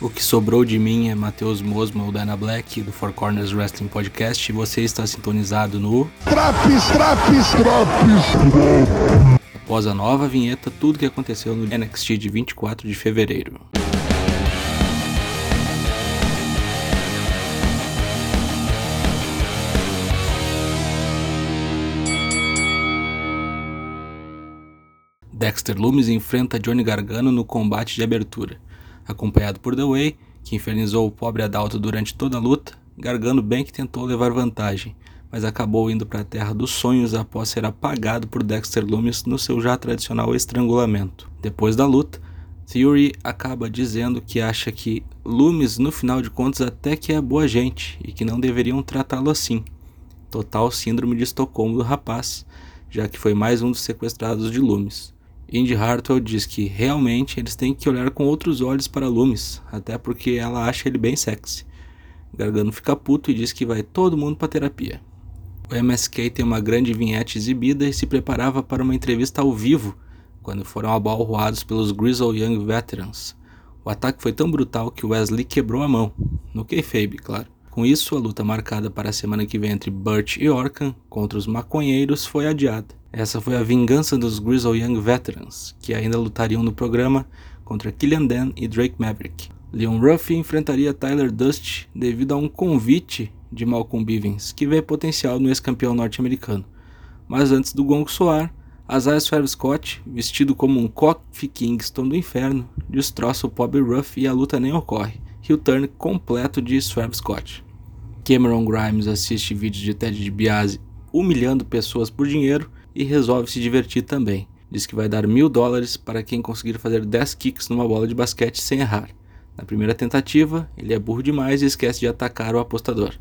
O que sobrou de mim é Matheus Mosma, o Dana Black, do Four Corners Wrestling Podcast, e você está sintonizado no. Traps, traps, traps! Após a nova vinheta, tudo que aconteceu no NXT de 24 de fevereiro. Dexter Lumis enfrenta Johnny Gargano no combate de abertura. Acompanhado por The Way, que infernizou o pobre Adalto durante toda a luta, Gargano bem que tentou levar vantagem, mas acabou indo para a Terra dos Sonhos após ser apagado por Dexter Lumis no seu já tradicional estrangulamento. Depois da luta, Theory acaba dizendo que acha que Loomis, no final de contas, até que é boa gente e que não deveriam tratá-lo assim. Total síndrome de Estocolmo do rapaz, já que foi mais um dos sequestrados de Loomis. Indy Hartwell diz que realmente eles têm que olhar com outros olhos para Loomis, até porque ela acha ele bem sexy. Gargano fica puto e diz que vai todo mundo para terapia. O MSK tem uma grande vinhete exibida e se preparava para uma entrevista ao vivo quando foram abalroados pelos Grizzle Young Veterans. O ataque foi tão brutal que Wesley quebrou a mão, no kayfabe, claro. Com isso, a luta marcada para a semana que vem entre Burt e Orkan contra os maconheiros foi adiada. Essa foi a vingança dos Grizzle Young Veterans, que ainda lutariam no programa contra Killian Dan e Drake Maverick. Leon Ruff enfrentaria Tyler Dust devido a um convite de Malcolm Bivens, que vê potencial no ex-campeão norte-americano. Mas antes do gongo soar, Isaiah Swerve Scott, vestido como um Kofi Kingston do inferno, destroça o pobre Ruff e a luta nem ocorre. Heel turn completo de Swerve Scott. Cameron Grimes assiste vídeos de Ted DiBiase humilhando pessoas por dinheiro e resolve se divertir também. Diz que vai dar mil dólares para quem conseguir fazer 10 kicks numa bola de basquete sem errar. Na primeira tentativa, ele é burro demais e esquece de atacar o apostador.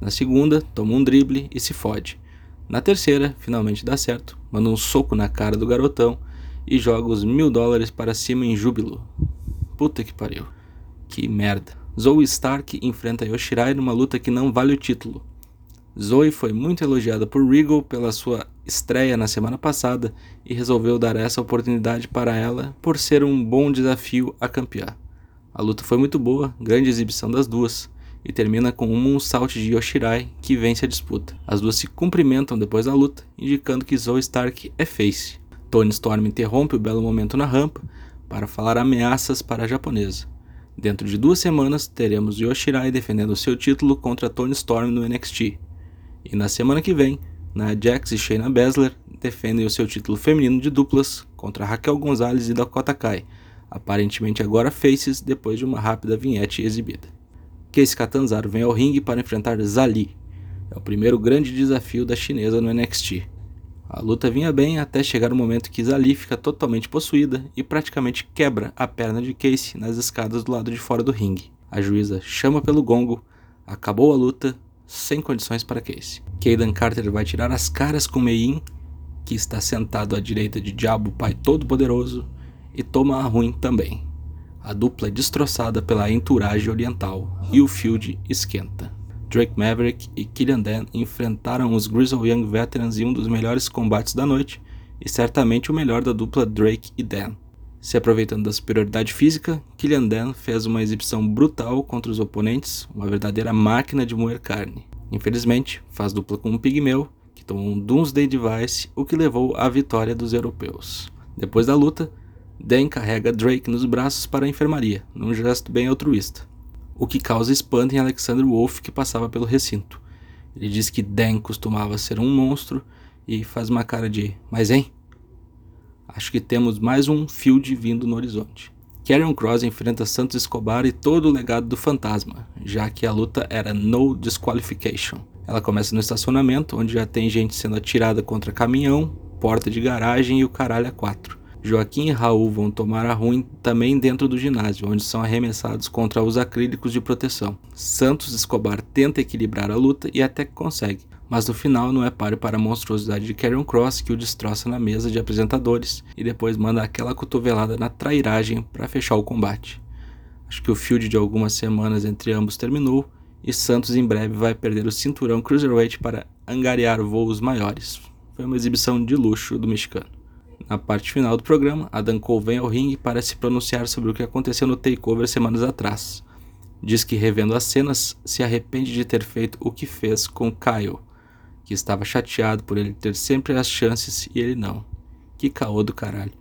Na segunda, toma um drible e se fode. Na terceira, finalmente dá certo, manda um soco na cara do garotão e joga os mil dólares para cima em júbilo. Puta que pariu. Que merda. Zoe Stark enfrenta Yoshirai numa luta que não vale o título. Zoe foi muito elogiada por Regal pela sua estreia na semana passada e resolveu dar essa oportunidade para ela por ser um bom desafio a campeã. A luta foi muito boa, grande exibição das duas, e termina com um moonsault de Yoshirai que vence a disputa. As duas se cumprimentam depois da luta, indicando que Zoe Stark é face. Tony Storm interrompe o belo momento na rampa para falar ameaças para a japonesa. Dentro de duas semanas, teremos Yoshirai defendendo seu título contra Tony Storm no NXT, e na semana que vem, Nia Jax e Shayna Baszler defendem o seu título feminino de duplas contra Raquel Gonzalez e Dakota Kai, aparentemente agora faces depois de uma rápida vinhete exibida. Casey Catanzaro vem ao ringue para enfrentar Zali. É o primeiro grande desafio da chinesa no NXT. A luta vinha bem até chegar o momento que Zali fica totalmente possuída e praticamente quebra a perna de Casey nas escadas do lado de fora do ringue. A juíza chama pelo gongo, acabou a luta sem condições para Casey. Caden Carter vai tirar as caras com Mein, que está sentado à direita de Diabo Pai Todo-Poderoso, e toma a ruim também. A dupla é destroçada pela entourage oriental e o field esquenta. Drake Maverick e Killian Dan enfrentaram os Grizzle Young Veterans em um dos melhores combates da noite e certamente o melhor da dupla Drake e Dan. Se aproveitando da superioridade física, Killian Dan fez uma exibição brutal contra os oponentes, uma verdadeira máquina de moer carne. Infelizmente, faz dupla com um pigmeu, que tomou um Doomsday Device, o que levou à vitória dos europeus. Depois da luta, Dan carrega Drake nos braços para a enfermaria, num gesto bem altruísta, o que causa espanto em Alexander Wolf que passava pelo recinto. Ele diz que Dan costumava ser um monstro e faz uma cara de: Mas hein? Acho que temos mais um field vindo no horizonte. Karrion Cross enfrenta Santos Escobar e todo o legado do fantasma, já que a luta era no disqualification. Ela começa no estacionamento, onde já tem gente sendo atirada contra caminhão, porta de garagem e o caralho a quatro. Joaquim e Raul vão tomar a ruim também dentro do ginásio, onde são arremessados contra os acrílicos de proteção. Santos Escobar tenta equilibrar a luta e até consegue, mas no final não é páreo para a monstruosidade de Karrion Cross que o destroça na mesa de apresentadores e depois manda aquela cotovelada na trairagem para fechar o combate. Acho que o field de algumas semanas entre ambos terminou e Santos em breve vai perder o cinturão Cruiserweight para angariar voos maiores. Foi uma exibição de luxo do mexicano. Na parte final do programa, Adam Cole vem ao ringue para se pronunciar sobre o que aconteceu no Takeover semanas atrás. Diz que, revendo as cenas, se arrepende de ter feito o que fez com Kyle, que estava chateado por ele ter sempre as chances e ele não. Que caô do caralho.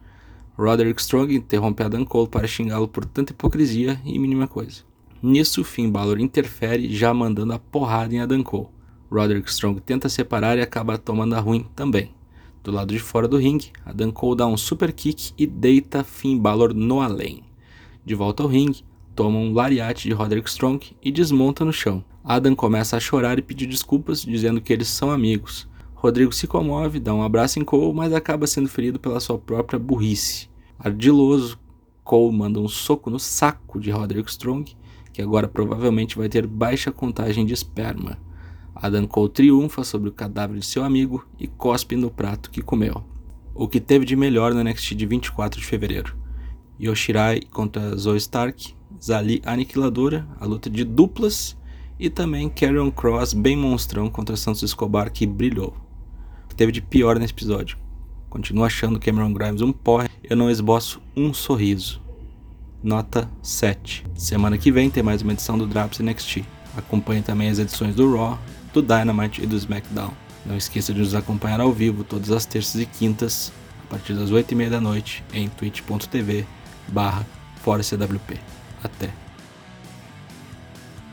Roderick Strong interrompe Adam Cole para xingá-lo por tanta hipocrisia e mínima coisa. Nisso, Finn Balor interfere, já mandando a porrada em Adam Cole. Roderick Strong tenta separar e acaba tomando a ruim também. Do lado de fora do ringue, Adam Cole dá um super kick e deita Finn Balor no além. De volta ao ringue, toma um lariate de Roderick Strong e desmonta no chão. Adam começa a chorar e pedir desculpas, dizendo que eles são amigos. Rodrigo se comove, dá um abraço em Cole, mas acaba sendo ferido pela sua própria burrice. Ardiloso, Cole manda um soco no saco de Roderick Strong, que agora provavelmente vai ter baixa contagem de esperma. Adam Cole triunfa sobre o cadáver de seu amigo e cospe no prato que comeu. O que teve de melhor no NXT de 24 de fevereiro. Yoshirai contra Zoe Stark, Zali Aniquiladora, a luta de duplas, e também Carrion Cross bem monstrão contra Santos Escobar que brilhou. O que teve de pior nesse episódio? Continuo achando Cameron Grimes um porre, eu não esboço um sorriso. Nota 7. Semana que vem tem mais uma edição do Drops NXT. Acompanhe também as edições do Raw, do Dynamite e do SmackDown. Não esqueça de nos acompanhar ao vivo todas as terças e quintas, a partir das 8h30 da noite, em twitch.tv barra Até!